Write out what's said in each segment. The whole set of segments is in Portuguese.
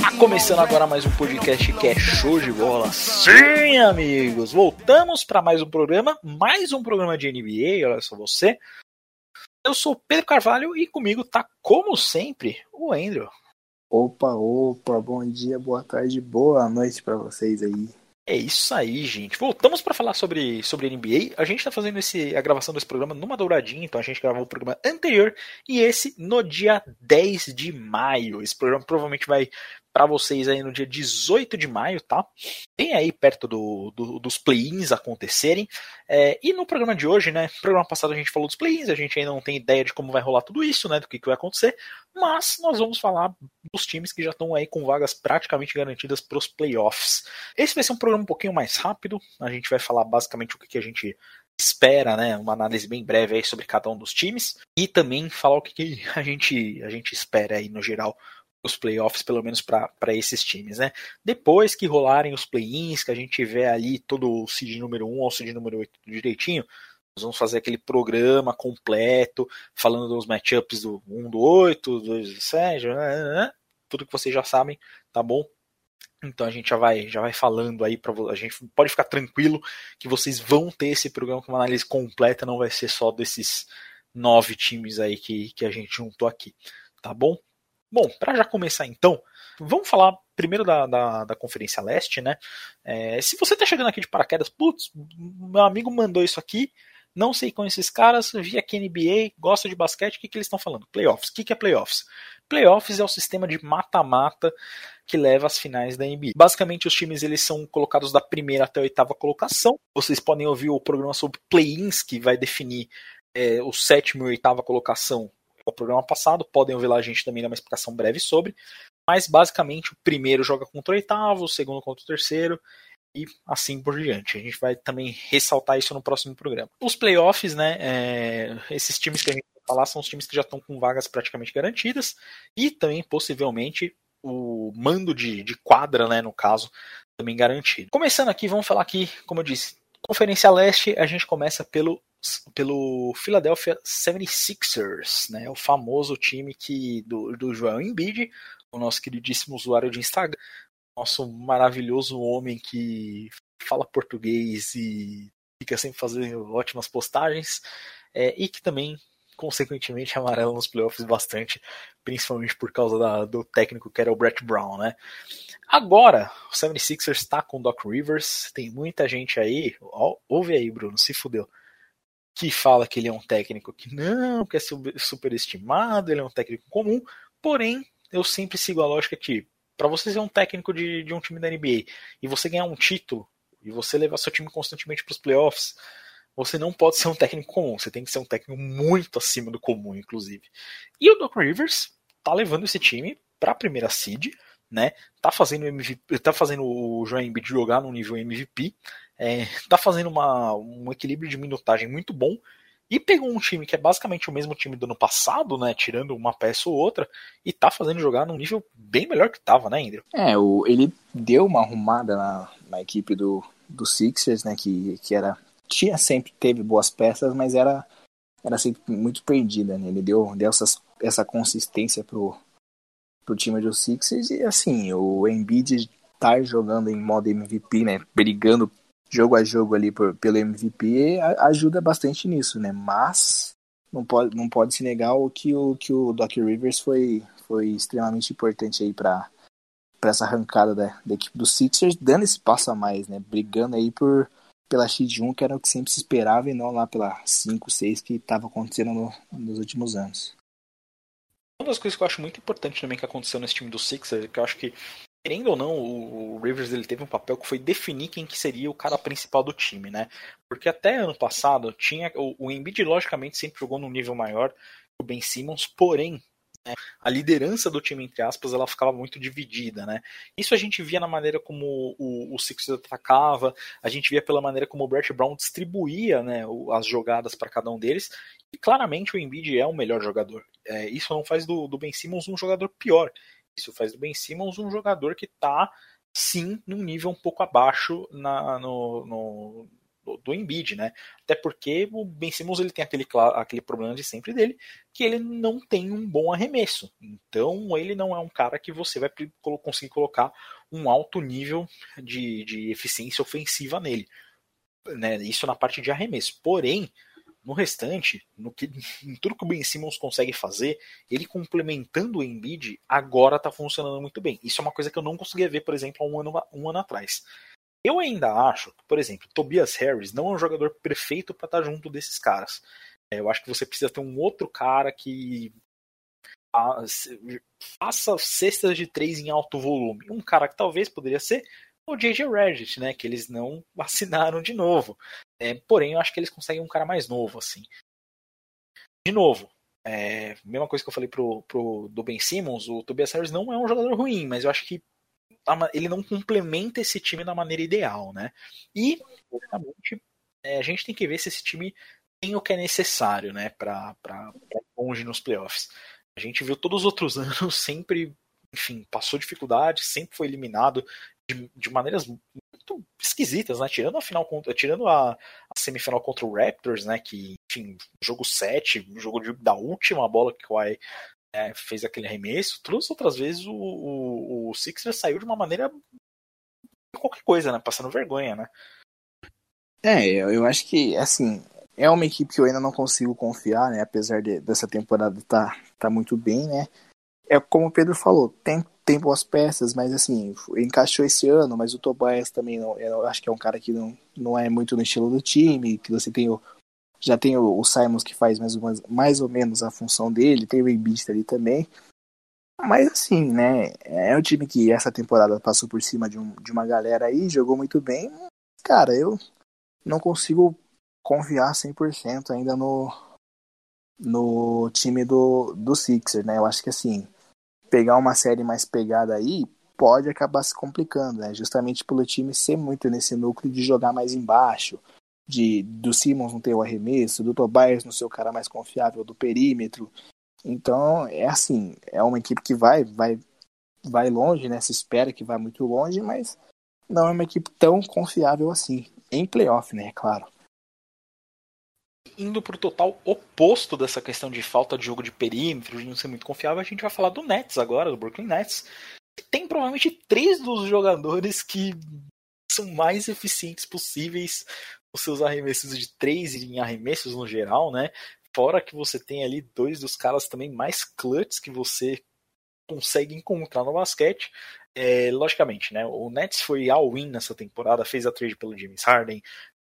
Tá começando agora mais um podcast que é show de bola. Sim, amigos! Voltamos para mais um programa, mais um programa de NBA, olha só você. Eu sou Pedro Carvalho e comigo tá, como sempre, o Andrew. Opa, opa, bom dia, boa tarde, boa noite para vocês aí. É isso aí, gente. Voltamos para falar sobre, sobre NBA. A gente está fazendo esse, a gravação desse programa numa douradinha, então a gente gravou o programa anterior e esse no dia 10 de maio. Esse programa provavelmente vai para vocês aí no dia 18 de maio, tá? Bem aí perto do, do dos play-ins acontecerem. É, e no programa de hoje, né? No programa passado a gente falou dos play-ins, a gente ainda não tem ideia de como vai rolar tudo isso, né? Do que, que vai acontecer. Mas nós vamos falar dos times que já estão aí com vagas praticamente garantidas para os playoffs. Esse vai ser um programa um pouquinho mais rápido. A gente vai falar basicamente o que, que a gente espera, né, uma análise bem breve aí sobre cada um dos times e também falar o que, que a gente a gente espera aí no geral os playoffs, pelo menos para esses times, né? Depois que rolarem os play-ins, que a gente tiver ali todo o seed número 1 ao seed número 8 direitinho, nós vamos fazer aquele programa completo, falando dos matchups do 1 do 8, 2 do 7, né, né, né? tudo que vocês já sabem, tá bom? Então a gente já vai, já vai falando aí para a gente pode ficar tranquilo que vocês vão ter esse programa com uma análise completa, não vai ser só desses nove times aí que, que a gente juntou aqui, tá bom? Bom, para já começar então, vamos falar primeiro da, da, da Conferência Leste, né? É, se você tá chegando aqui de paraquedas, putz, meu amigo mandou isso aqui, não sei com esses caras, vi aqui NBA, gosta de basquete, o que, que eles estão falando? Playoffs. O que, que é playoffs? Playoffs é o sistema de mata-mata que leva às finais da NBA. Basicamente, os times eles são colocados da primeira até a oitava colocação. Vocês podem ouvir o programa sobre play-ins, que vai definir é, o sétimo e oitava colocação o programa passado, podem ouvir lá a gente também dar uma explicação breve sobre. Mas basicamente o primeiro joga contra o oitavo, o segundo contra o terceiro e assim por diante. A gente vai também ressaltar isso no próximo programa. Os playoffs, né? É, esses times que a gente vai falar são os times que já estão com vagas praticamente garantidas e também possivelmente o mando de, de quadra, né? No caso, também garantido. Começando aqui, vamos falar aqui, como eu disse, Conferência Leste, a gente começa pelo pelo Philadelphia 76ers, né, o famoso time que do, do Joel Embiid, o nosso queridíssimo usuário de Instagram, nosso maravilhoso homem que fala português e fica sempre fazendo ótimas postagens, é, e que também, consequentemente, amarela nos playoffs bastante, principalmente por causa da, do técnico que era o Brett Brown, né? Agora, o 76ers está com o Doc Rivers, tem muita gente aí, ó, ouve aí, Bruno, se fudeu que fala que ele é um técnico que não, que é superestimado, ele é um técnico comum, porém, eu sempre sigo a lógica que para você ser um técnico de, de um time da NBA e você ganhar um título e você levar seu time constantemente para os playoffs, você não pode ser um técnico comum, você tem que ser um técnico muito acima do comum, inclusive. E o Doc Rivers tá levando esse time para a primeira seed, né? Tá fazendo MVP, tá fazendo o Embiid jogar no nível MVP, é, tá fazendo uma, um equilíbrio de minutagem muito bom e pegou um time que é basicamente o mesmo time do ano passado, né, tirando uma peça ou outra, e tá fazendo jogar num nível bem melhor que tava, né, Andrew? É, o, ele deu uma arrumada na, na equipe do, do Sixers, né, que, que era tinha sempre teve boas peças, mas era era sempre muito perdida, né? Ele deu, deu essas, essa consistência pro, pro time do Sixers e assim, o Embiid estar tá jogando em modo MVP, né, brigando jogo a jogo ali por, pelo MVP ajuda bastante nisso, né? Mas não pode, não pode se negar o que o, que o Doc Rivers foi, foi extremamente importante aí para essa arrancada da, da, equipe do Sixers, dando esse passo a mais, né? Brigando aí por pela X 1, que era o que sempre se esperava, e não lá pela 5, 6 que estava acontecendo no, nos últimos anos. Uma das coisas que eu acho muito importante também que aconteceu nesse time do Sixers, que eu acho que querendo ou não, o, Rivers ele teve um papel que foi definir quem que seria o cara principal do time, né? Porque até ano passado tinha o, o Embiid logicamente sempre jogou num nível maior que o Ben Simmons, porém né, a liderança do time entre aspas ela ficava muito dividida, né? Isso a gente via na maneira como o, o Sixers atacava, a gente via pela maneira como o Brett Brown distribuía, né, as jogadas para cada um deles. E claramente o Embiid é o melhor jogador. É, isso não faz do, do Ben Simmons um jogador pior. Isso faz do Ben Simmons um jogador que está sim num nível um pouco abaixo na, no, no, do, do Embiid, né? Até porque o Ben Simmons ele tem aquele, aquele problema de sempre dele, que ele não tem um bom arremesso. Então ele não é um cara que você vai conseguir colocar um alto nível de, de eficiência ofensiva nele. Né? Isso na parte de arremesso. Porém, no restante, no que, em tudo que o Ben Simmons consegue fazer, ele complementando o Embiid, agora está funcionando muito bem. Isso é uma coisa que eu não conseguia ver, por exemplo, há um ano, um ano atrás. Eu ainda acho, por exemplo, Tobias Harris não é um jogador perfeito para estar tá junto desses caras. É, eu acho que você precisa ter um outro cara que faça cestas de três em alto volume. Um cara que talvez poderia ser o JJ Reddit, né? Que eles não assinaram de novo. É, porém, eu acho que eles conseguem um cara mais novo, assim. De novo, é, mesma coisa que eu falei pro, pro do Ben Simmons, o Tobias Harris não é um jogador ruim, mas eu acho que ele não complementa esse time da maneira ideal, né? E, obviamente, é, a gente tem que ver se esse time tem o que é necessário, né, para ir longe nos playoffs. A gente viu todos os outros anos sempre, enfim, passou dificuldade, sempre foi eliminado de, de maneiras muito esquisitas, né? Tirando a final contra, tirando a, a, semifinal contra o Raptors, né? Que, enfim, jogo 7, jogo de, da última bola que o Kawhi é, fez aquele arremesso, todas as outras vezes o, o, o Sixers saiu de uma maneira qualquer coisa, né? Passando vergonha, né? É, eu, eu acho que, assim, é uma equipe que eu ainda não consigo confiar, né? Apesar de, dessa temporada tá, tá muito bem, né? É como o Pedro falou, tem tem boas peças, mas assim, encaixou esse ano, mas o Tobias também não, eu acho que é um cara que não, não é muito no estilo do time, que você tem o já tem o, o Simons que faz mais, uma, mais ou menos a função dele, tem o Embiid ali também. Mas assim, né, é um time que essa temporada passou por cima de, um, de uma galera aí, jogou muito bem. Cara, eu não consigo confiar 100% ainda no no time do, do Sixers, né? Eu acho que assim, pegar uma série mais pegada aí pode acabar se complicando, né? Justamente pelo time ser muito nesse núcleo de jogar mais embaixo, de do Simmons não ter o arremesso, do Tobias não ser o cara mais confiável do perímetro. Então, é assim, é uma equipe que vai vai vai longe, né? Se espera que vá muito longe, mas não é uma equipe tão confiável assim. Em playoff, né? É claro indo pro total oposto dessa questão de falta de jogo de perímetro, de não ser muito confiável, a gente vai falar do Nets agora, do Brooklyn Nets. Tem provavelmente três dos jogadores que são mais eficientes possíveis os seus arremessos de três e em arremessos no geral, né? Fora que você tem ali dois dos caras também mais clutch que você consegue encontrar no basquete. É, logicamente, né? O Nets foi all-in nessa temporada, fez a trade pelo James Harden,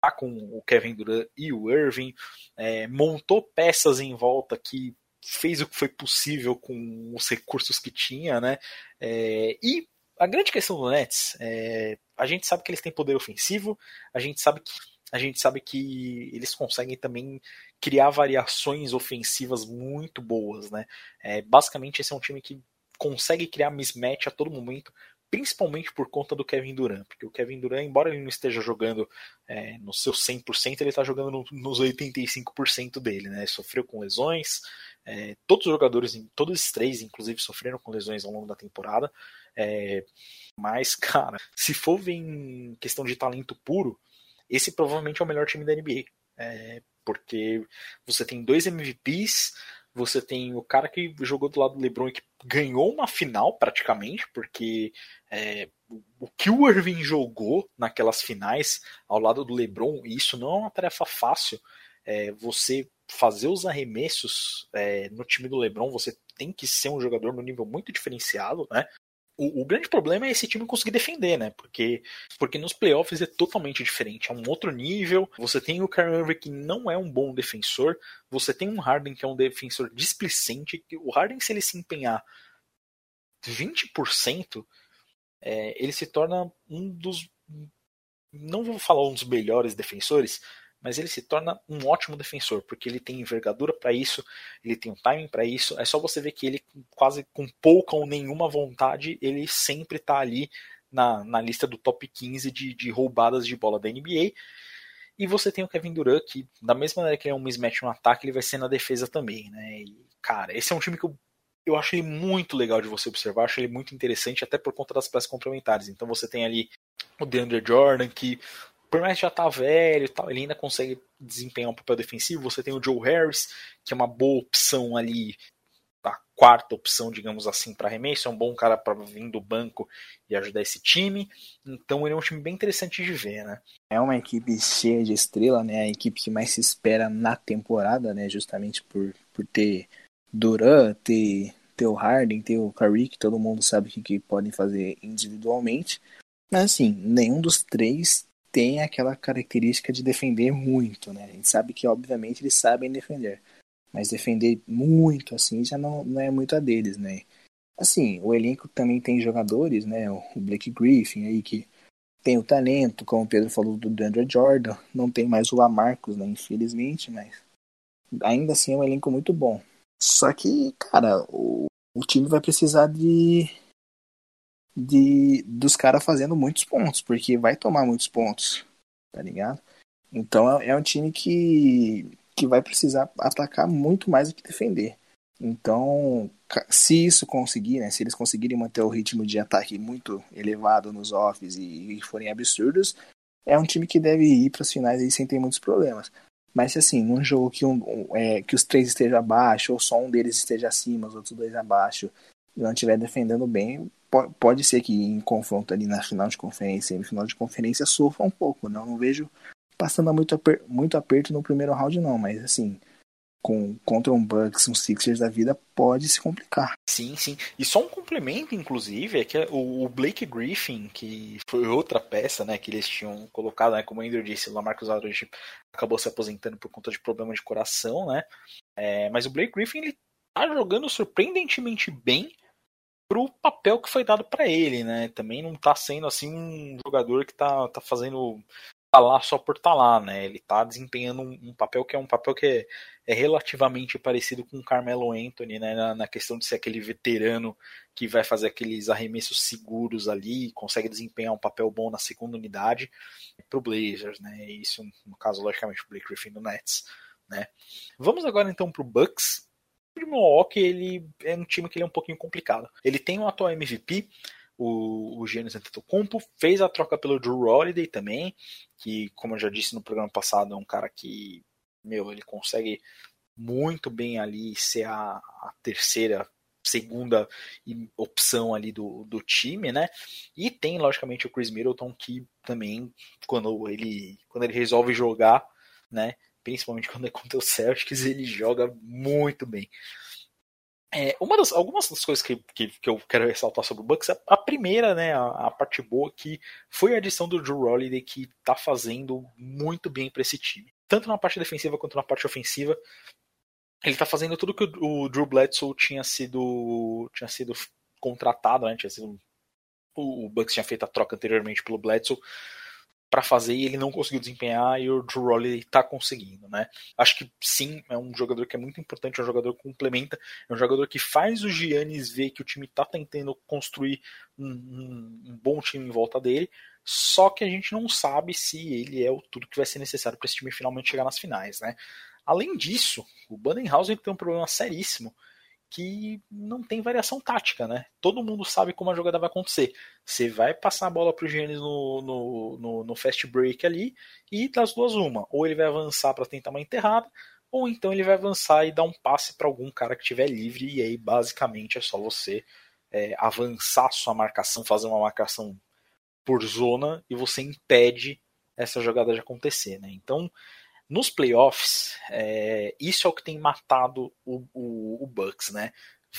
com o Kevin Durant e o Irving, é, montou peças em volta que fez o que foi possível com os recursos que tinha, né? É, e a grande questão do Nets, é, a gente sabe que eles têm poder ofensivo, a gente sabe que a gente sabe que eles conseguem também criar variações ofensivas muito boas, né? É, basicamente esse é um time que consegue criar mismatch a todo momento, principalmente por conta do Kevin Durant, porque o Kevin Durant, embora ele não esteja jogando é, no seu 100%, ele está jogando no, nos 85% dele, né? Sofreu com lesões, é, todos os jogadores, todos os três, inclusive, sofreram com lesões ao longo da temporada, é, mas, cara, se for em questão de talento puro, esse provavelmente é o melhor time da NBA, é, porque você tem dois MVPs, você tem o cara que jogou do lado do LeBron e que ganhou uma final praticamente, porque é, o que o Irving jogou naquelas finais ao lado do LeBron, e isso não é uma tarefa fácil. É, você fazer os arremessos é, no time do LeBron, você tem que ser um jogador no nível muito diferenciado, né? O, o, grande problema é esse time conseguir defender, né? Porque, porque nos playoffs é totalmente diferente, é um outro nível. Você tem o Kyrie Irving que não é um bom defensor, você tem um Harden que é um defensor displicente. O Harden, se ele se empenhar 20%, é, ele se torna um dos. Não vou falar um dos melhores defensores, mas ele se torna um ótimo defensor, porque ele tem envergadura para isso, ele tem um timing para isso. É só você ver que ele, quase com pouca ou nenhuma vontade, ele sempre está ali na, na lista do top 15 de, de roubadas de bola da NBA. E você tem o Kevin Durant, que da mesma maneira que ele é um mismatch no ataque, ele vai ser na defesa também, né? E, cara, esse é um time que eu, eu acho ele muito legal de você observar, acho ele muito interessante, até por conta das peças complementares. Então você tem ali o DeAndre Jordan, que por mais que já tá velho e tal, ele ainda consegue desempenhar um papel defensivo. Você tem o Joe Harris, que é uma boa opção ali, a quarta opção, digamos assim, para arremesso. É um bom cara para vir do banco e ajudar esse time. Então ele é um time bem interessante de ver, né? É uma equipe cheia de estrela, né? A equipe que mais se espera na temporada, né? Justamente por, por ter Duran, ter, ter o Harden, ter o Curry, que todo mundo sabe o que, que podem fazer individualmente. Mas assim, nenhum dos três tem aquela característica de defender muito, né? A gente sabe que, obviamente, eles sabem defender. Mas defender muito, assim, já não, não é muito a deles, né? Assim, o elenco também tem jogadores, né? O Blake Griffin aí, que tem o talento, como o Pedro falou do Dandre Jordan. Não tem mais o Lamarcus, né? Infelizmente, mas ainda assim é um elenco muito bom. Só que, cara, o, o time vai precisar de de dos caras fazendo muitos pontos, porque vai tomar muitos pontos, tá ligado? Então é, é um time que, que vai precisar atacar muito mais do que defender. Então, se isso conseguir, né, se eles conseguirem manter o ritmo de ataque muito elevado nos offs e, e forem absurdos, é um time que deve ir para as finais aí sem ter muitos problemas. Mas se assim, num jogo que, um, é, que os três estejam abaixo, ou só um deles esteja acima, os outros dois abaixo, e não estiver defendendo bem, pode ser que em confronto ali na final de conferência e no final de conferência sofra um pouco. Não, não vejo passando muito, aper muito aperto no primeiro round, não, mas assim, com, contra um Bucks, um Sixers da vida, pode se complicar. Sim, sim. E só um complemento, inclusive, é que o Blake Griffin, que foi outra peça, né, que eles tinham colocado, né, como o Andrew disse, o Lamarcus Aldridge acabou se aposentando por conta de problema de coração, né, é, mas o Blake Griffin, ele tá jogando surpreendentemente bem pro papel que foi dado para ele, né? Também não tá sendo assim um jogador que tá, tá fazendo tá lá só por tá lá, né? Ele tá desempenhando um, um, papel que é um papel que é, é relativamente parecido com o Carmelo Anthony, né? Na, na, questão de ser aquele veterano que vai fazer aqueles arremessos seguros ali, consegue desempenhar um papel bom na segunda unidade pro Blazers, né? Isso no caso logicamente o Blake Griffin do Nets, né? Vamos agora então pro Bucks de Milwaukee ele é um time que ele é um pouquinho complicado. Ele tem um atual MVP, o, o Giannis Antetokounmpo, fez a troca pelo Drew Holiday também, que como eu já disse no programa passado, é um cara que, meu, ele consegue muito bem ali ser a, a terceira segunda opção ali do, do time, né? E tem logicamente o Chris Middleton que também quando ele quando ele resolve jogar, né? Principalmente quando é contra o Celtics, ele joga muito bem. É, uma das, algumas das coisas que, que, que, eu quero ressaltar sobre o Bucks, a, a primeira, né, a, a, parte boa que foi a adição do Drew Holiday que tá fazendo muito bem para esse time. Tanto na parte defensiva quanto na parte ofensiva. Ele tá fazendo tudo que o, o Drew Bledsoe tinha sido tinha sido contratado, né, tinha sido, o, o Bucks tinha feito a troca anteriormente pelo Bledsoe para fazer e ele não conseguiu desempenhar e o Drew Holiday está conseguindo, né? Acho que sim, é um jogador que é muito importante, é um jogador que complementa, é um jogador que faz o Giannis ver que o time está tentando construir um, um, um, bom time em volta dele, só que a gente não sabe se ele é o tudo que vai ser necessário para esse time finalmente chegar nas finais, né? Além disso, o Bandenhausen tem um problema seríssimo que não tem variação tática, né? Todo mundo sabe como a jogada vai acontecer. Você vai passar a bola pro Giannis no, no, no, no, fast break ali e das duas uma. Ou ele vai avançar para tentar uma enterrada, ou então ele vai avançar e dar um passe para algum cara que estiver livre, e aí basicamente é só você é, avançar sua marcação, fazer uma marcação por zona e você impede essa jogada de acontecer, né? Então nos playoffs, é, isso é o que tem matado o, o, o Bucks, né?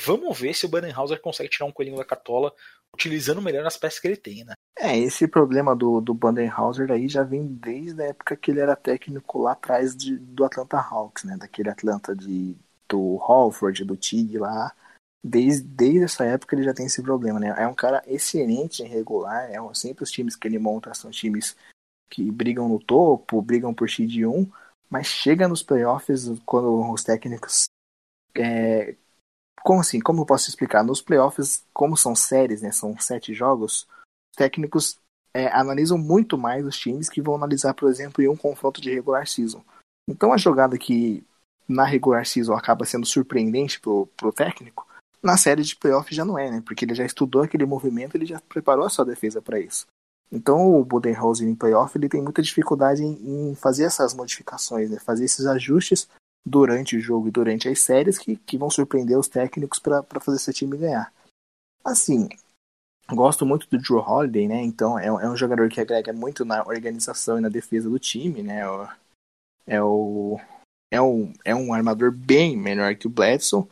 Vamos ver se o Budenhauser consegue tirar um coelhinho da cartola utilizando melhor as peças que ele tem, né? É, esse problema do, do Budenhauser aí já vem desde a época que ele era técnico lá atrás de, do Atlanta Hawks, né? Daquele Atlanta de, do Halford, do Tig lá. Desde, desde essa época ele já tem esse problema, né? É um cara excelente em regular, é um, sempre os times que ele monta são times que brigam no topo, brigam por X de 1, mas chega nos playoffs quando os técnicos. É, como assim? Como eu posso explicar? Nos playoffs, como são séries, né? São sete jogos, os técnicos é, analisam muito mais os times que vão analisar, por exemplo, em um confronto de regular season. Então a jogada que na regular season acaba sendo surpreendente pro, pro técnico, na série de playoff já não é, né? Porque ele já estudou aquele movimento, ele já preparou a sua defesa para isso. Então o Budenholzer em playoff ele tem muita dificuldade em, em, fazer essas modificações, né? fazer esses ajustes durante o jogo e durante as séries que, que vão surpreender os técnicos para fazer esse time ganhar. Assim, gosto muito do Drew Holiday, né? Então é, é, um jogador que agrega muito na organização e na defesa do time, né? É o, é um, é um armador bem melhor que o Bledsoe.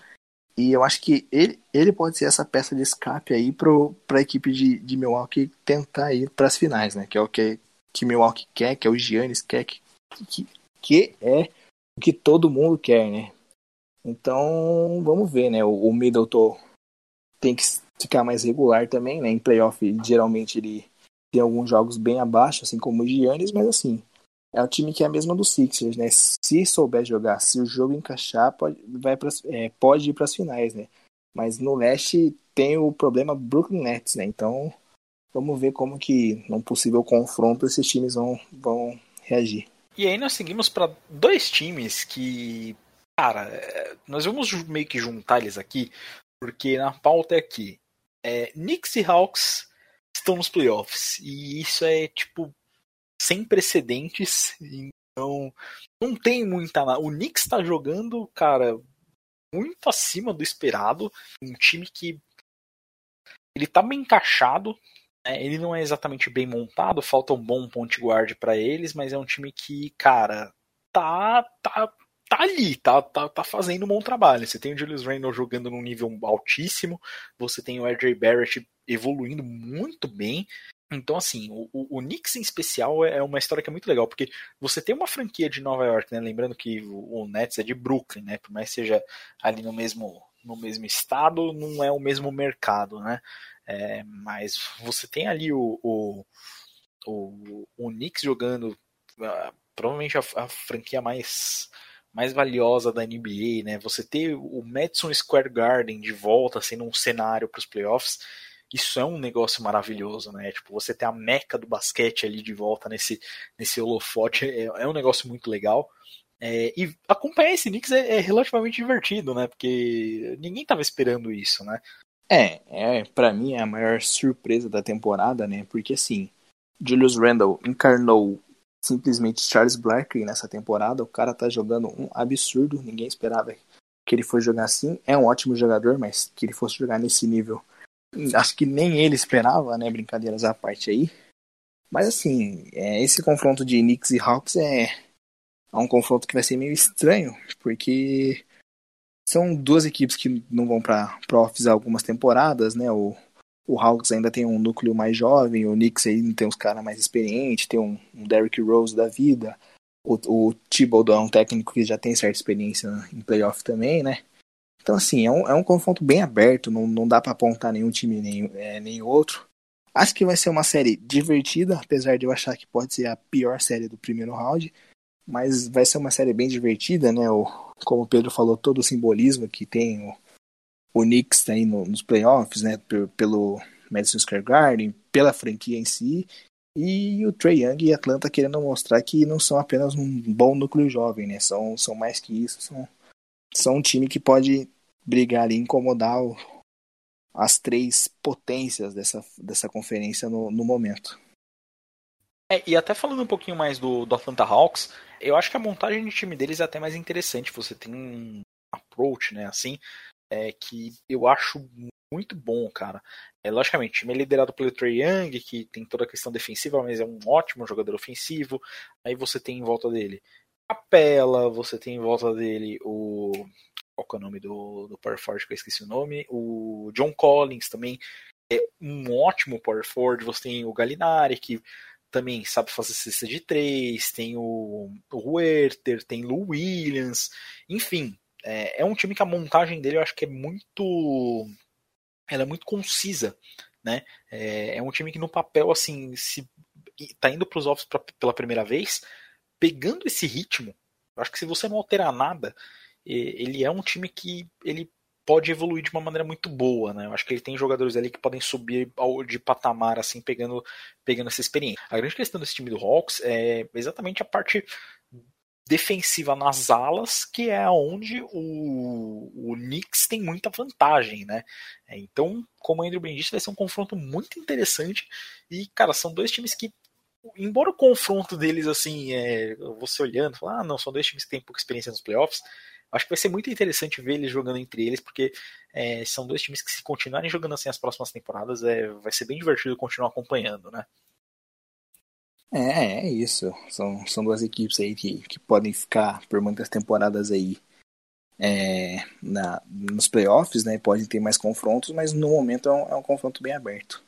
E eu acho que ele, ele pode ser essa peça de escape aí para a equipe de, de Milwaukee tentar ir para as finais, né? Que é o que, que Milwaukee quer, que é o Giannis quer, que, que, que é o que todo mundo quer, né? Então, vamos ver, né? O, o Middleton tem que ficar mais regular também, né? Em playoff, geralmente ele tem alguns jogos bem abaixo, assim como o Giannis, mas assim, é um time que é a mesma do Sixers, né? Se souber jogar, se o jogo encaixar, pode, vai pras, é, pode ir para as finais, né? Mas no leste tem o problema Brooklyn Nets, né? Então, vamos ver como que, num possível confronto, esses times vão, vão reagir. E aí nós seguimos para dois times que, cara, é, nós vamos meio que juntar eles aqui, porque na pauta é aqui. É, Knicks e Hawks estão nos playoffs. E isso é, tipo, sem precedentes. Então, não tem muita. O Knicks está jogando, cara, muito acima do esperado. Um time que. Ele tá bem encaixado, é, ele não é exatamente bem montado, falta um bom ponte guard para eles, mas é um time que, cara, tá, tá, tá ali, tá, tá, tá fazendo um bom trabalho. Você tem o Julius Randle jogando num nível altíssimo, você tem o RJ Barrett evoluindo muito bem. Então, assim, o, o, Knicks em especial é, é uma história que é muito legal, porque você tem uma franquia de Nova York, né? Lembrando que o, o Nets é de Brooklyn, né? Por mais que seja ali no mesmo, no mesmo estado, não é o mesmo mercado, né? É, mas você tem ali o, o, o, o Knicks jogando uh, provavelmente a, a, franquia mais, mais valiosa da NBA, né? Você ter o Madison Square Garden de volta sendo um cenário para os playoffs, isso é um negócio maravilhoso, né? Tipo, você ter a meca do basquete ali de volta nesse, nesse holofote é, é um negócio muito legal. É, e acompanhar esse Knicks é, é, relativamente divertido, né? Porque ninguém estava esperando isso, né? É, é para mim é a maior surpresa da temporada, né? Porque assim, Julius Randle encarnou simplesmente Charles Barkley nessa temporada. O cara tá jogando um absurdo, ninguém esperava que ele fosse jogar assim. É um ótimo jogador, mas que ele fosse jogar nesse nível, acho que nem ele esperava, né? Brincadeiras à parte aí. Mas assim, é, esse confronto de Knicks e Hawks é, é um confronto que vai ser meio estranho, porque são duas equipes que não vão para profs algumas temporadas, né? O, o Hawks ainda tem um núcleo mais jovem, o Knicks aí tem uns caras mais experientes, tem um, um Derrick Rose da vida. O, o Thibodeau é um técnico que já tem certa experiência em playoff também, né? Então, assim, é um, é um confronto bem aberto, não, não dá para apontar nenhum time nem, é, nem outro. Acho que vai ser uma série divertida, apesar de eu achar que pode ser a pior série do primeiro round. Mas vai ser uma série bem divertida, né? O, como o Pedro falou, todo o simbolismo que tem o, o Knicks aí no, nos playoffs, né? Pelo Madison Square Garden, pela franquia em si. E o Trey Young e Atlanta querendo mostrar que não são apenas um bom núcleo jovem, né? São, são mais que isso, são, são um time que pode brigar e incomodar o, as três potências dessa, dessa conferência no, no momento. É, e até falando um pouquinho mais do, do Atlanta Hawks, eu acho que a montagem de time deles é até mais interessante. Você tem um approach, né, assim, é, que eu acho muito bom, cara. É, logicamente, o time é liderado pelo Trey Young, que tem toda a questão defensiva, mas é um ótimo jogador ofensivo. Aí você tem em volta dele Capela, você tem em volta dele o. Qual é o nome do, do Power Forward que eu esqueci o nome? O John Collins também é um ótimo Power Forward. Você tem o Galinari, que também sabe fazer cesta de três, tem o, o tem o Williams, enfim, é, é, um time que a montagem dele eu acho que é muito, ela é muito concisa, né? É, é um time que no papel assim, se tá indo para os offs pela primeira vez, pegando esse ritmo, eu acho que se você não alterar nada, ele é um time que ele pode evoluir de uma maneira muito boa, né? Eu acho que ele tem jogadores ali que podem subir de patamar, assim, pegando, pegando essa experiência. A grande questão desse time do Hawks é exatamente a parte defensiva nas alas, que é onde o, o Knicks tem muita vantagem, né? Então, como o Andrew bem disse, vai ser um confronto muito interessante. E, cara, são dois times que, embora o confronto deles, assim, é, você olhando, falar, ah, não, são dois times que têm pouca experiência nos playoffs, acho que vai ser muito interessante ver eles jogando entre eles, porque é, são dois times que, se continuarem jogando assim as próximas temporadas, é, vai ser bem divertido continuar acompanhando, né? É, é isso. São, são duas equipes aí que, que podem ficar por muitas temporadas aí é, na, nos playoffs, né? Podem ter mais confrontos, mas no momento é um, é um confronto bem aberto.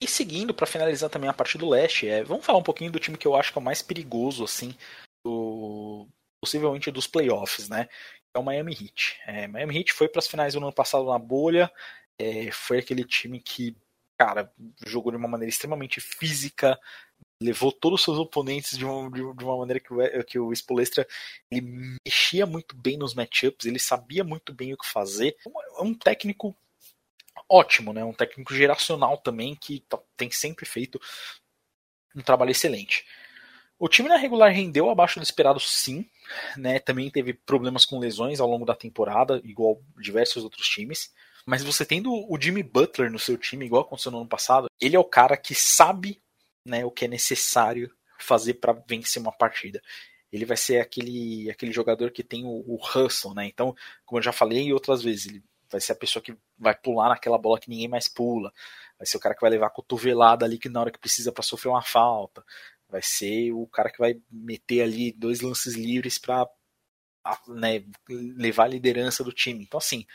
E seguindo, para finalizar também a parte do leste, é, vamos falar um pouquinho do time que eu acho que é o mais perigoso, assim, do, possivelmente dos playoffs, né? É o Miami Heat. É, Miami Heat foi para as finais do ano passado na bolha, é, foi aquele time que cara, jogou de uma maneira extremamente física, levou todos os seus oponentes de uma, de uma maneira que o, que o Spolestra ele mexia muito bem nos matchups, ele sabia muito bem o que fazer. É um técnico ótimo, né? Um técnico geracional também que tá, tem sempre feito um trabalho excelente. O time na regular rendeu abaixo do esperado, sim. Né? Também teve problemas com lesões ao longo da temporada, igual diversos outros times. Mas você tendo o Jimmy Butler no seu time, igual aconteceu no ano passado, ele é o cara que sabe né, o que é necessário fazer para vencer uma partida. Ele vai ser aquele, aquele jogador que tem o, o hustle, né? Então, como eu já falei outras vezes, ele vai ser a pessoa que vai pular naquela bola que ninguém mais pula. Vai ser o cara que vai levar a cotovelada ali que na hora que precisa para sofrer uma falta. Vai ser o cara que vai meter ali dois lances livres para né, levar a liderança do time. Então, assim,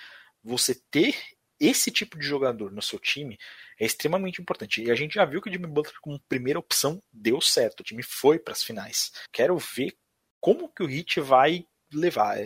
você ter esse tipo de jogador no seu time é extremamente importante. E a gente já viu que o Jimmy Butler, como primeira opção, deu certo. O time foi para as finais. Quero ver como que o Heat vai levar.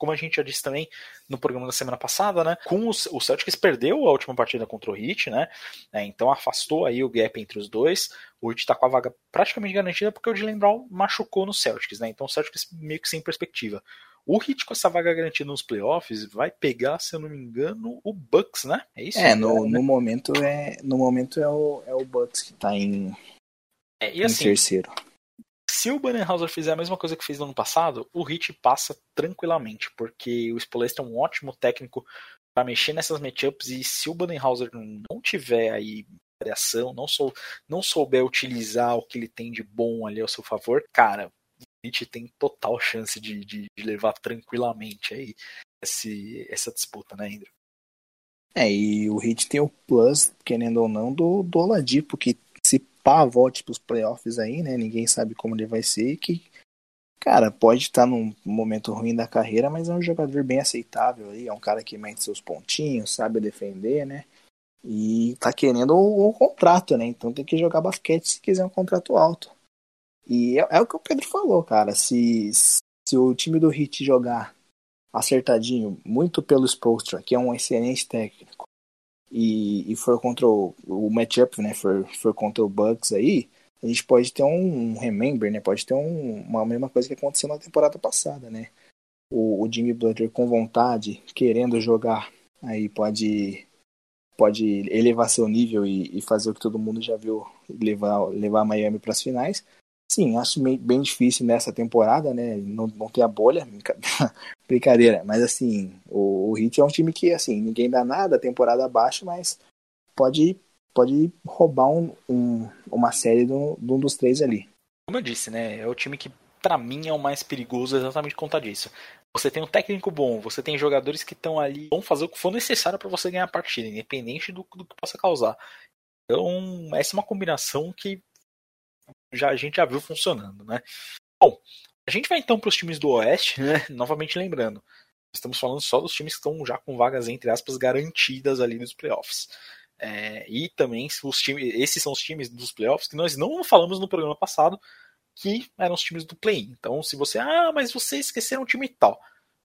Como a gente já disse também no programa da semana passada, né? Com o, o Celtics perdeu a última partida contra o Heat, né? É, então afastou aí o gap entre os dois. O Heat está com a vaga praticamente garantida porque o Jalen Brown machucou no Celtics, né? Então o Celtics meio que sem perspectiva. O Heat com essa vaga garantida nos playoffs vai pegar, se eu não me engano, o Bucks, né? É isso? É, no, né? no momento é no momento é o, é o Bucks que tá em, é, e assim, em terceiro. Se o Budenhauser fizer a mesma coisa que fez no ano passado, o Heat passa tranquilamente, porque o Spolestra é um ótimo técnico para mexer nessas matchups e se o Budenhauser não tiver aí variação, não, sou, não souber utilizar o que ele tem de bom ali ao seu favor, cara, Heat tem total chance de, de, de levar tranquilamente aí esse, essa disputa, né, Andrew? É, e o Heat tem o plus, querendo ou não, do, do Oladipo, que se pá volte pros playoffs aí, né, ninguém sabe como ele vai ser, que, cara, pode estar num momento ruim da carreira, mas é um jogador bem aceitável aí, é um cara que mete seus pontinhos, sabe defender, né, e tá querendo o, o contrato, né, então tem que jogar basquete se quiser um contrato alto. E é, é, o que o Pedro falou, cara. Se, se o time do Hit jogar acertadinho, muito pelo Spolstra, que é um excelente técnico, e, e for contra o, o matchup, né? For, for contra o Bucks aí, a gente pode ter um, remember, né? Pode ter um, uma mesma coisa que aconteceu na temporada passada, né? O, o Jimmy Butler com vontade, querendo jogar, aí pode pode elevar seu nível e, e fazer o que todo mundo já viu levar levar Miami para as finais Sim, acho bem difícil nessa temporada, né? Não, não ter a bolha, brincadeira. Mas assim, o, o Heat é um time que, assim, ninguém dá nada, temporada abaixo, mas pode, pode roubar um, um, uma série de um, de um dos três ali. Como eu disse, né? É o time que, para mim, é o mais perigoso exatamente por conta disso. Você tem um técnico bom, você tem jogadores que estão ali, vão fazer o que for necessário para você ganhar a partida, independente do, do que possa causar. Então, essa é uma combinação que já, a gente já viu funcionando, né? Bom, a gente vai então para os times do Oeste, né? Novamente lembrando, estamos falando só dos times que estão já com vagas, entre aspas, garantidas ali nos playoffs. É, e também os times, esses são os times dos playoffs que nós não falamos no programa passado, que eram os times do play. Então, se você, ah, mas vocês esqueceram um time tal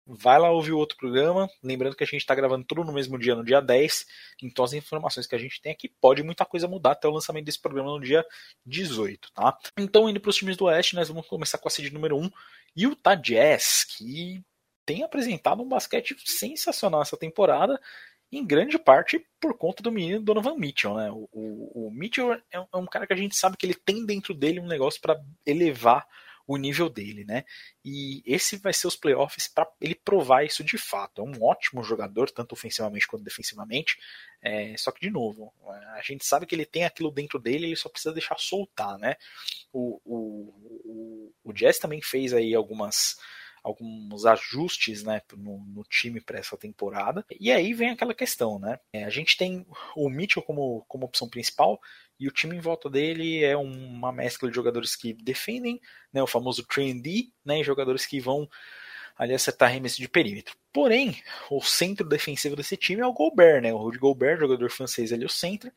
vai lá ouvir o outro programa. Lembrando que a gente está gravando tudo no mesmo dia, no dia 10. Então as informações que a gente tem aqui pode muita coisa mudar até o lançamento desse programa no dia 18, tá? Então, indo para os times do Oeste, nós vamos começar com a seed número 1, Utah Jazz, que tem apresentado um basquete sensacional essa temporada, em grande parte por conta do menino Donovan Mitchell, né? O, o, o Mitchell é um, é um cara que a gente sabe que ele tem dentro dele um negócio para elevar o nível dele, né? E esse vai ser os playoffs para ele provar isso de fato. É um ótimo jogador, tanto ofensivamente quanto defensivamente. É, só que, de novo, a gente sabe que ele tem aquilo dentro dele, ele só precisa deixar soltar, né? O, o, o, o Jazz também fez aí algumas alguns ajustes né, no, no time para essa temporada. E aí vem aquela questão, né? É, a gente tem o Mitchell como, como opção principal e o time em volta dele é uma mescla de jogadores que defendem, né, o famoso 3D, né, e jogadores que vão ali acertar arremesso de perímetro. Porém, o centro defensivo desse time é o Gobert, né? O Rudy Gobert, jogador francês ali, o centro,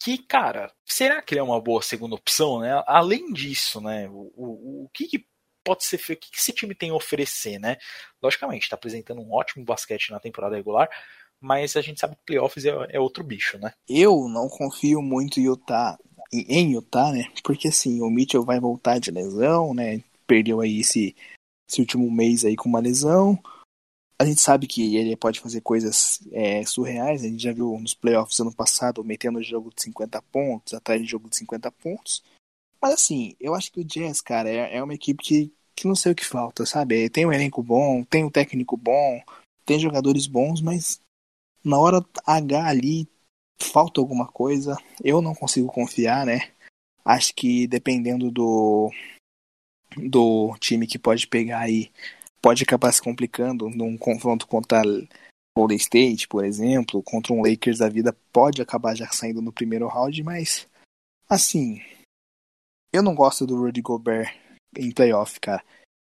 que, cara, será que ele é uma boa segunda opção, né? Além disso, né, o, o, o que, que pode ser o que esse time tem a oferecer, né? Logicamente, está apresentando um ótimo basquete na temporada regular, mas a gente sabe que playoffs é, é outro bicho, né? Eu não confio muito em Utah, em Utah, né? Porque assim, o Mitchell vai voltar de lesão, né? Perdeu aí esse, esse último mês aí com uma lesão. A gente sabe que ele pode fazer coisas é, surreais. A gente já viu nos playoffs ano passado metendo jogo de 50 pontos, atrás de jogo de 50 pontos. Mas assim, eu acho que o Jazz, cara, é, é uma equipe que, que não sei o que falta, sabe? Tem um elenco bom, tem um técnico bom, tem jogadores bons, mas na hora H ali falta alguma coisa. Eu não consigo confiar, né? Acho que dependendo do do time que pode pegar aí, pode acabar se complicando num confronto contra Golden State, por exemplo, contra um Lakers da vida, pode acabar já saindo no primeiro round, mas assim, eu não gosto do Rudy Gobert em playoff, cara.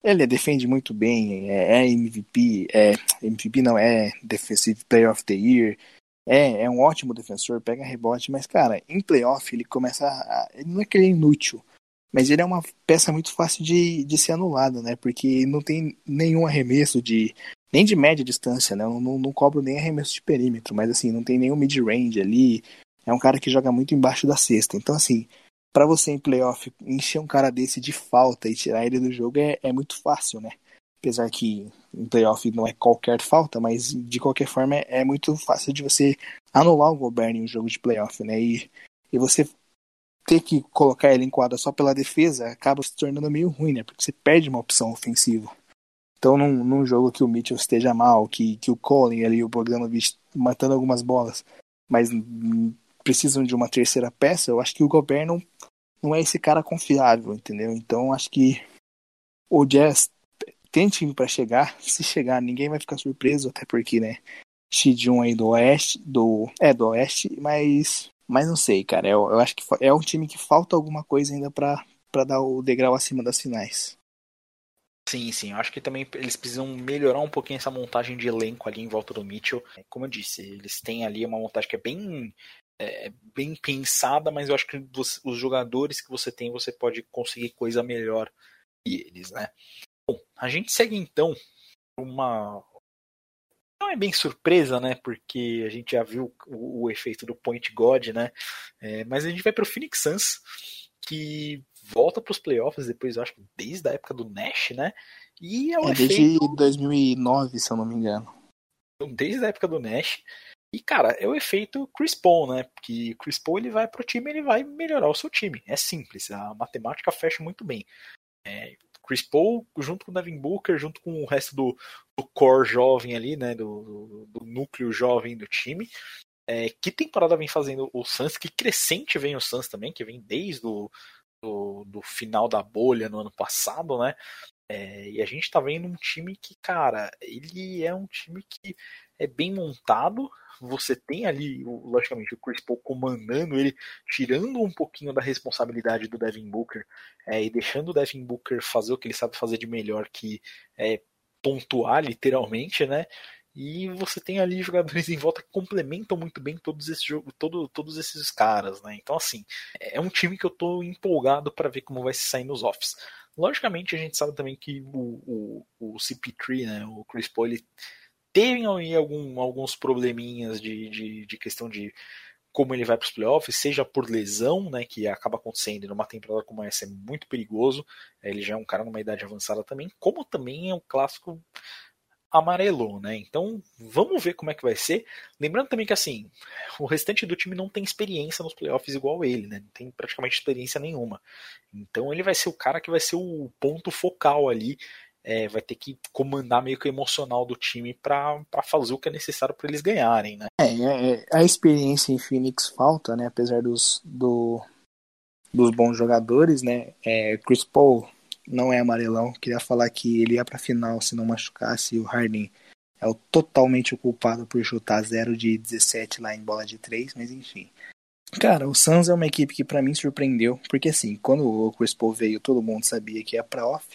Ele defende muito bem, é, é MVP, é MVP não é Defensive Player of the Year, é, é um ótimo defensor, pega rebote, mas cara, em playoff ele começa a, ele não é que ele é inútil, mas ele é uma peça muito fácil de, de ser anulada, né? Porque não tem nenhum arremesso de nem de média distância, né? Não, não, não cobro nem arremesso de perímetro, mas assim, não tem nenhum mid-range ali. É um cara que joga muito embaixo da cesta. Então, assim, para você em playoff encher um cara desse de falta e tirar ele do jogo é, é muito fácil, né? Apesar que em playoff não é qualquer falta, mas de qualquer forma é, é muito fácil de você anular o Gobert em um jogo de playoff, né? E, e você ter que colocar ele em quadra só pela defesa acaba se tornando meio ruim, né? Porque você perde uma opção ofensiva. Então, num, num jogo que o Mitchell esteja mal, que, que o Colin ali, o Bogdanovich matando algumas bolas, mas precisam de uma terceira peça, eu acho que o Gobert não, é esse cara confiável, entendeu? Então acho que o Jazz tem time para chegar, se chegar ninguém vai ficar surpreso, até porque, né, X1 aí do Oeste, do é do Oeste, mas mas não sei, cara, eu, eu acho que é um time que falta alguma coisa ainda para para dar o degrau acima das finais. Sim, sim. Eu acho que também eles precisam melhorar um pouquinho essa montagem de elenco ali em volta do Mitchell. Como eu disse, eles têm ali uma montagem que é bem é, bem pensada, mas eu acho que você, os jogadores que você tem, você pode conseguir coisa melhor que eles, né? Bom, a gente segue então uma. Não é bem surpresa, né? Porque a gente já viu o, o efeito do Point God, né? É, mas a gente vai para o Phoenix Suns, que volta para os playoffs depois, eu acho que desde a época do Nash, né? E é, o é efeito... desde 2009, se eu não me engano. Então, desde a época do Nash. E, cara, é o efeito Chris Paul, né? Porque Chris Paul ele vai pro time ele vai melhorar o seu time. É simples, a matemática fecha muito bem. É, Chris Paul, junto com o Devin Booker, junto com o resto do, do core jovem ali, né? Do, do, do núcleo jovem do time. É, que temporada vem fazendo o Suns? Que crescente vem o Suns também, que vem desde o do, do final da bolha no ano passado, né? É, e a gente tá vendo um time que, cara, ele é um time que é bem montado, você tem ali, logicamente, o Chris Paul comandando ele, tirando um pouquinho da responsabilidade do Devin Booker é, e deixando o Devin Booker fazer o que ele sabe fazer de melhor, que é pontuar literalmente, né? E você tem ali jogadores em volta que complementam muito bem todos esses, todo, todos esses caras, né? Então, assim, é um time que eu tô empolgado para ver como vai se sair nos offs. Logicamente, a gente sabe também que o, o, o CP3, né, o Chris Paul, ele teve aí algum, alguns probleminhas de, de, de questão de como ele vai para os playoffs, seja por lesão, né, que acaba acontecendo numa temporada como essa, é muito perigoso. Ele já é um cara numa idade avançada também, como também é um clássico amarelou, né? Então vamos ver como é que vai ser. Lembrando também que assim, o restante do time não tem experiência nos playoffs igual ele, né? Não tem praticamente experiência nenhuma. Então ele vai ser o cara que vai ser o ponto focal ali. É, vai ter que comandar meio que o emocional do time para fazer o que é necessário para eles ganharem, né? É, é, é, a experiência em Phoenix falta, né? Apesar dos, do, dos bons jogadores, né? É, Chris Paul não é amarelão. Queria falar que ele ia pra final se não machucasse. E o Harden é o totalmente o culpado por chutar 0 de 17 lá em bola de 3, mas enfim. Cara, o Suns é uma equipe que para mim surpreendeu, porque assim, quando o Chris Paul veio, todo mundo sabia que ia pra off,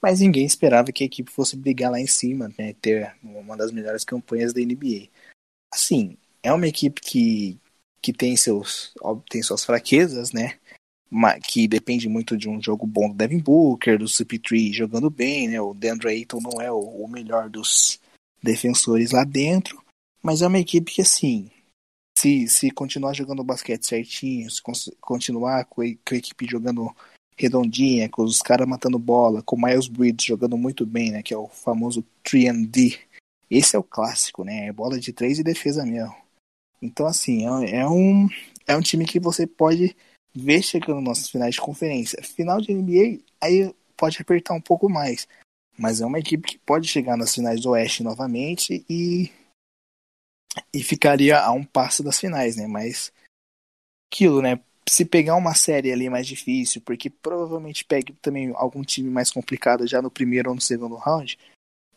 mas ninguém esperava que a equipe fosse brigar lá em cima, né, ter uma das melhores campanhas da NBA. Assim, é uma equipe que, que tem, seus, tem suas fraquezas, né, que depende muito de um jogo bom do Devin Booker, do CP3 jogando bem, né? O Deandre Ayton não é o, o melhor dos defensores lá dentro, mas é uma equipe que assim, se, se continuar jogando basquete certinho, se continuar com a, com a equipe jogando redondinha, com os caras matando bola, com o Miles Bridges jogando muito bem, né? Que é o famoso 3D. Esse é o clássico, né? É bola de três e defesa mesmo. Então, assim, é, é um, é um time que você pode ver chegando nas finais de conferência. Final de NBA, aí pode apertar um pouco mais. Mas é uma equipe que pode chegar nas finais do Oeste novamente e, e ficaria a um passo das finais, né? Mas aquilo, né? Se pegar uma série ali mais difícil, porque provavelmente pegue também algum time mais complicado já no primeiro ou no segundo round,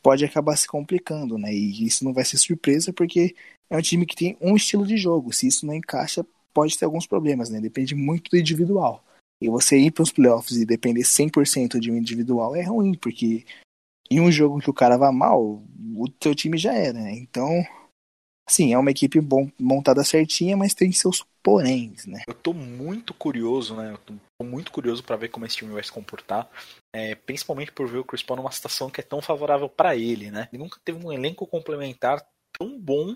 pode acabar se complicando, né? E isso não vai ser surpresa porque é um time que tem um estilo de jogo. Se isso não encaixa, pode ter alguns problemas, né? Depende muito do individual. E você ir para os playoffs e depender 100% de um individual é ruim, porque em um jogo que o cara vá mal, o teu time já era, né? Então, assim, é uma equipe bom, montada certinha, mas tem seus poréns, né? Eu tô muito curioso, né? Eu tô muito curioso para ver como esse time vai se comportar, é, principalmente por ver o Chris Paul numa situação que é tão favorável para ele, né? Ele nunca teve um elenco complementar tão bom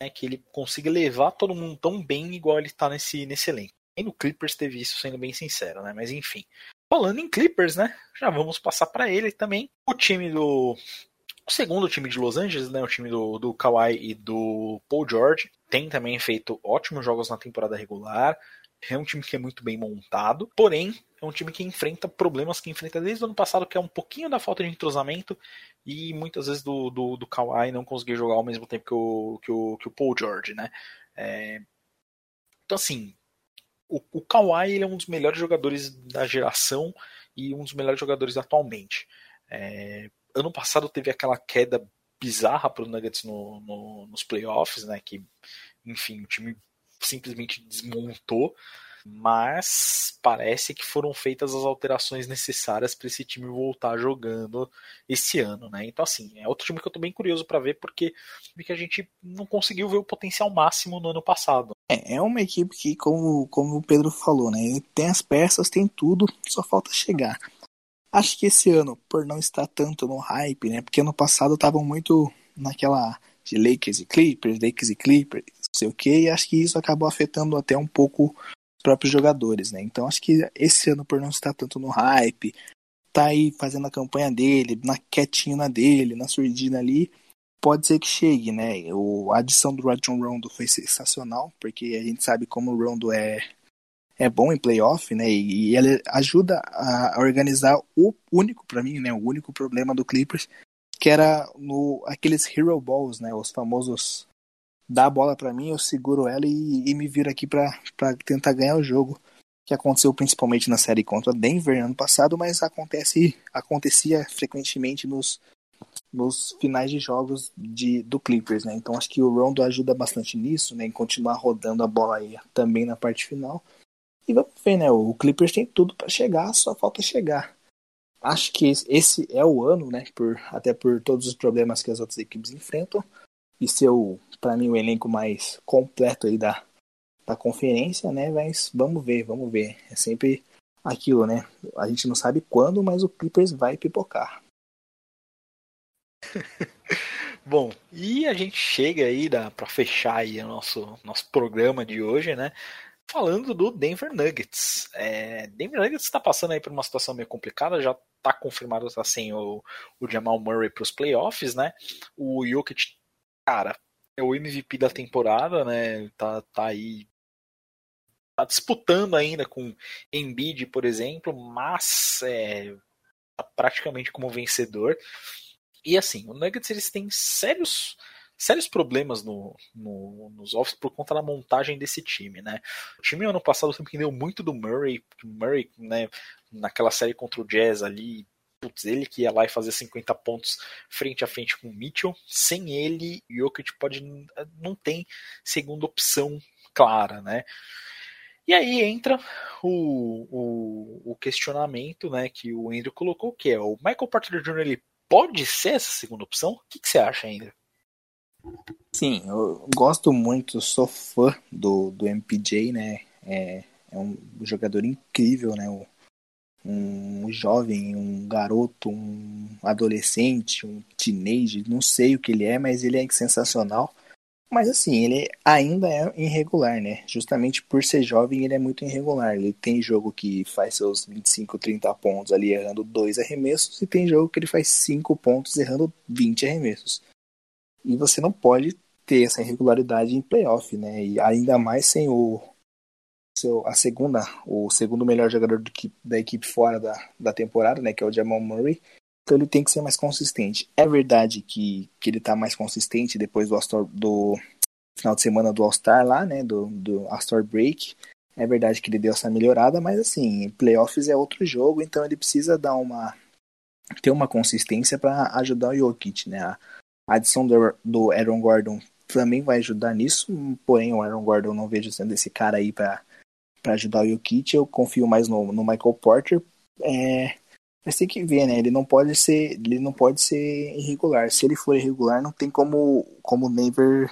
né, que ele consiga levar todo mundo tão bem igual ele está nesse, nesse elenco. E no Clippers teve isso, sendo bem sincero, né? Mas enfim. Falando em Clippers, né? Já vamos passar para ele também. O time do. O segundo time de Los Angeles, né? O time do, do Kawhi e do Paul George. Tem também feito ótimos jogos na temporada regular. É um time que é muito bem montado. Porém, é um time que enfrenta problemas que enfrenta desde o ano passado, que é um pouquinho da falta de entrosamento e muitas vezes do, do, do Kawhi não conseguir jogar ao mesmo tempo que o, que o, que o Paul George, né? É... Então, assim, o, o Kawhi ele é um dos melhores jogadores da geração e um dos melhores jogadores atualmente. É... Ano passado teve aquela queda bizarra para o Nuggets no, no, nos playoffs, né? Que, enfim, o time simplesmente desmontou mas parece que foram feitas as alterações necessárias para esse time voltar jogando esse ano, né? Então assim, é outro time que eu tô bem curioso para ver porque que a gente não conseguiu ver o potencial máximo no ano passado. É, é uma equipe que, como, como o Pedro falou, né? Tem as peças, tem tudo, só falta chegar. Acho que esse ano, por não estar tanto no hype, né? Porque ano passado estavam muito naquela de Lakers e Clippers, Lakers e Clippers, não sei o que, e acho que isso acabou afetando até um pouco próprios jogadores, né? Então acho que esse ano, por não estar tanto no hype, tá aí fazendo a campanha dele, na quietinho na dele, na surdina ali, pode ser que chegue, né? O, a adição do Rajon Rondo foi sensacional, porque a gente sabe como o Rondo é, é bom em playoff, né? E, e ele ajuda a, a organizar o único, para mim, né? O único problema do Clippers, que era no aqueles Hero Balls, né? Os famosos dá a bola para mim, eu seguro ela e, e me viro aqui para tentar ganhar o jogo. Que aconteceu principalmente na série contra Denver ano passado, mas acontece acontecia frequentemente nos, nos finais de jogos de, do Clippers, né? Então acho que o Rondo ajuda bastante nisso, né? Em continuar rodando a bola aí também na parte final. E vamos ver, né? O Clippers tem tudo para chegar, só falta chegar. Acho que esse é o ano, né? Por, até por todos os problemas que as outras equipes enfrentam e ser para mim, o elenco mais completo aí da, da conferência, né? Mas vamos ver, vamos ver. É sempre aquilo, né? A gente não sabe quando, mas o Clippers vai pipocar. Bom, e a gente chega aí para fechar aí o nosso, nosso programa de hoje, né? Falando do Denver Nuggets. É, Denver Nuggets está passando aí por uma situação meio complicada, já tá confirmado sem o, o Jamal Murray para os playoffs, né? O Jokic, cara, é o MVP da temporada, né? Tá, tá aí tá disputando ainda com Embiid, por exemplo, mas é, tá praticamente como vencedor. E assim, o Nuggets eles têm sérios sérios problemas no, no, nos offs por conta da montagem desse time, né? O time ano passado sempre deu muito do Murray, Murray, né, naquela série contra o Jazz ali, putz, ele que ia lá e fazer 50 pontos frente a frente com o Mitchell, sem ele, o Jokic pode não tem segunda opção clara, né? E aí entra o, o, o, questionamento né, que o Andrew colocou, que é o Michael Porter Jr. ele pode ser essa segunda opção? O que, que você acha, Andrew? Sim, eu gosto muito, sou fã do, do MPJ, né? É, é um jogador incrível, né? Um, um jovem, um garoto, um adolescente, um teenager, não sei o que ele é, mas ele é sensacional. Mas assim, ele ainda é irregular, né? Justamente por ser jovem, ele é muito irregular. Ele tem jogo que faz seus 25, 30 pontos ali errando dois arremessos, e tem jogo que ele faz 5 pontos errando 20 arremessos. E você não pode ter essa irregularidade em playoff, né? E ainda mais sem o seu, a segunda, o segundo melhor jogador do, da equipe fora da, da temporada, né? Que é o Jamal Murray. Então ele tem que ser mais consistente. É verdade que, que ele tá mais consistente depois do, do final de semana do All-Star lá, né? Do, do All-Star Break. É verdade que ele deu essa melhorada, mas assim, playoffs é outro jogo, então ele precisa dar uma ter uma consistência para ajudar o Jokic, né? A adição do, do Aaron Gordon também vai ajudar nisso, porém o Aaron Gordon não vejo sendo esse cara aí para ajudar o Jokic, eu confio mais no, no Michael Porter. É, mas tem que ver, né? Ele não pode ser, ele não pode ser irregular. Se ele for irregular, não tem como, como Denver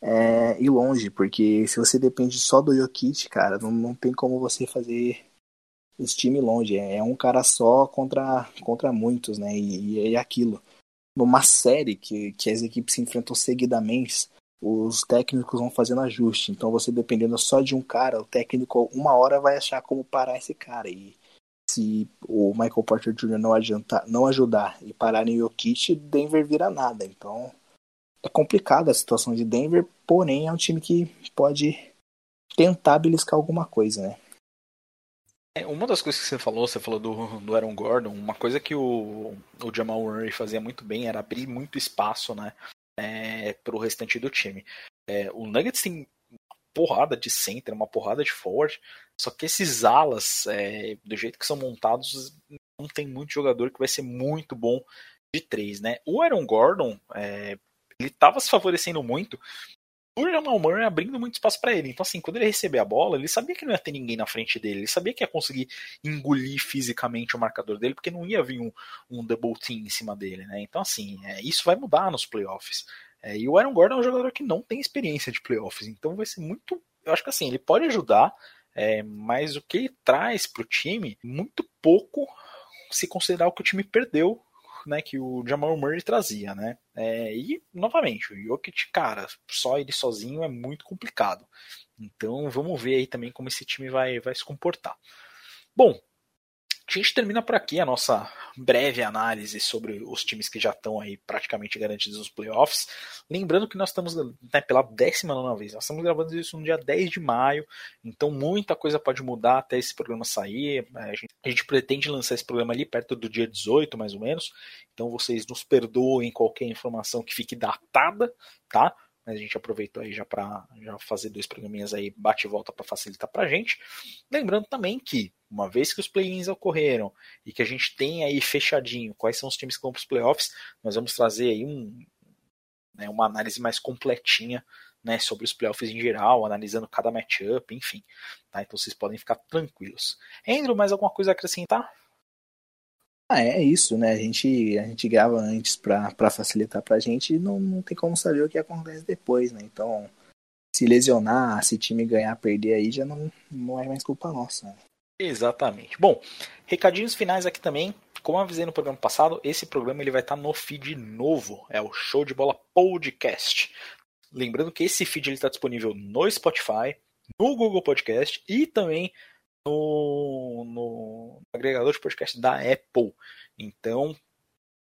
é, ir longe, porque se você depende só do Jokic, cara, não, não tem como você fazer esse time longe. É, é um cara só contra, contra muitos, né? E, e é aquilo. Numa série que, que as equipes se enfrentam seguidamente, os técnicos vão fazendo ajuste. Então você dependendo só de um cara, o técnico uma hora vai achar como parar esse cara. E se o Michael Porter Jr. não, adiantar, não ajudar e parar no Jokic, Denver vira nada. Então é complicada a situação de Denver, porém é um time que pode tentar beliscar alguma coisa, né? É, uma das coisas que você falou, você falou do, do Aaron Gordon, uma coisa que o, o Jamal Murray fazia muito bem era abrir muito espaço, né, é, para o restante do time. É, o Nuggets tem porrada de center, uma porrada de forward, só que esses alas, é, do jeito que são montados, não tem muito jogador que vai ser muito bom de três, né? O Aaron Gordon, é, ele estava se favorecendo muito por Jamal Murray abrindo muito espaço para ele. Então, assim, quando ele receber a bola, ele sabia que não ia ter ninguém na frente dele. Ele sabia que ia conseguir engolir fisicamente o marcador dele, porque não ia vir um, um double team em cima dele, né? Então, assim, é, isso vai mudar nos playoffs. É, e o Aaron Gordon é um jogador que não tem experiência de playoffs, então vai ser muito. Eu acho que assim, ele pode ajudar, é, mas o que ele traz para o time, muito pouco se considerar o que o time perdeu, né, que o Jamal Murray trazia, né? É, e, novamente, o Jokic, cara, só ele sozinho é muito complicado. Então, vamos ver aí também como esse time vai, vai se comportar. Bom, a gente termina por aqui a nossa breve análise sobre os times que já estão aí praticamente garantidos nos playoffs. Lembrando que nós estamos né, pela décima nona vez, nós estamos gravando isso no dia 10 de maio, então muita coisa pode mudar até esse programa sair. A gente, a gente pretende lançar esse programa ali perto do dia 18, mais ou menos, então vocês nos perdoem qualquer informação que fique datada, tá? Mas a gente aproveitou aí já para já fazer dois programinhas aí bate e volta para facilitar para a gente. Lembrando também que uma vez que os play-ins ocorreram e que a gente tem aí fechadinho quais são os times que vão para os playoffs, nós vamos trazer aí um, né, uma análise mais completinha né, sobre os playoffs em geral, analisando cada matchup, enfim. Tá? Então vocês podem ficar tranquilos. Andrew, mais alguma coisa a acrescentar? Ah, é isso, né? A gente, a gente grava antes para facilitar pra gente e não, não tem como saber o que acontece depois, né? Então, se lesionar, se time ganhar, perder aí, já não, não é mais culpa nossa. Né? Exatamente. Bom, recadinhos finais aqui também. Como eu avisei no programa passado, esse programa ele vai estar no feed novo. É o Show de Bola Podcast. Lembrando que esse feed está disponível no Spotify, no Google Podcast e também no, no agregador de podcast da Apple. Então,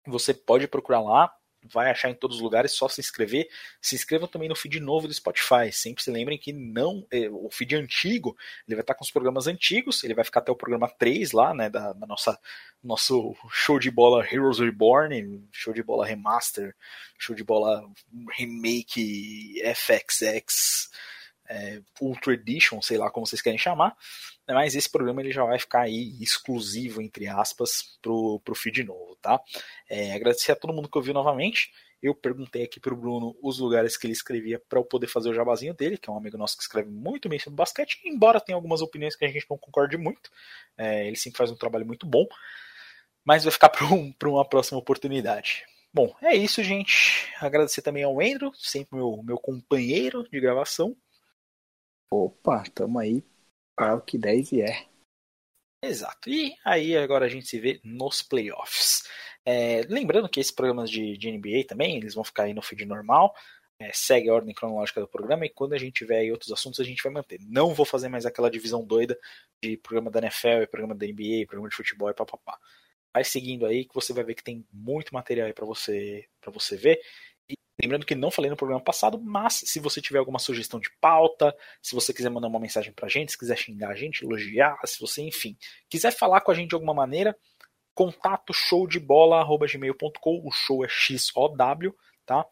você pode procurar lá, vai achar em todos os lugares, só se inscrever. Se inscrevam também no feed novo do Spotify. Sempre se lembrem que não é, o feed antigo, ele vai estar com os programas antigos, ele vai ficar até o programa 3 lá, né, da, da nossa nosso show de bola Heroes Reborn, show de bola remaster, show de bola remake FXX, é, Ultra Edition, sei lá como vocês querem chamar. Mas esse programa ele já vai ficar aí exclusivo, entre aspas, pro, pro feed novo, tá? É, agradecer a todo mundo que ouviu novamente. Eu perguntei aqui pro Bruno os lugares que ele escrevia para eu poder fazer o jabazinho dele, que é um amigo nosso que escreve muito bem sobre basquete, embora tenha algumas opiniões que a gente não concorde muito. É, ele sempre faz um trabalho muito bom, mas vai ficar para um, uma próxima oportunidade. Bom, é isso, gente. Agradecer também ao Andrew, sempre meu, meu companheiro de gravação. Opa, tamo aí para o que 10 é. Exato. E aí agora a gente se vê nos playoffs. É, lembrando que esses programas de, de, NBA também, eles vão ficar aí no feed normal. É, segue a ordem cronológica do programa e quando a gente tiver aí outros assuntos a gente vai manter. Não vou fazer mais aquela divisão doida de programa da NFL, programa da NBA, programa de futebol e papapá. Vai seguindo aí que você vai ver que tem muito material aí para você para você ver. Lembrando que não falei no programa passado, mas se você tiver alguma sugestão de pauta, se você quiser mandar uma mensagem pra gente, se quiser xingar a gente, elogiar, se você, enfim, quiser falar com a gente de alguma maneira, contato showdebola.gmail.com, o show é XOW, tá?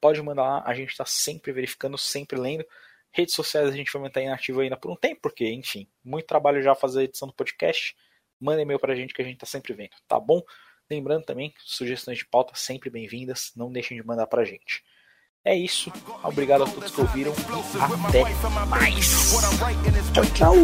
Pode mandar lá, a gente está sempre verificando, sempre lendo. Redes sociais a gente vai manter inativo ainda por um tempo, porque, enfim, muito trabalho já fazer a edição do podcast. Manda e-mail pra gente que a gente tá sempre vendo, tá bom? Lembrando também, sugestões de pauta sempre bem-vindas, não deixem de mandar pra gente. É isso, obrigado a todos que ouviram e até mais. Tchau, tchau.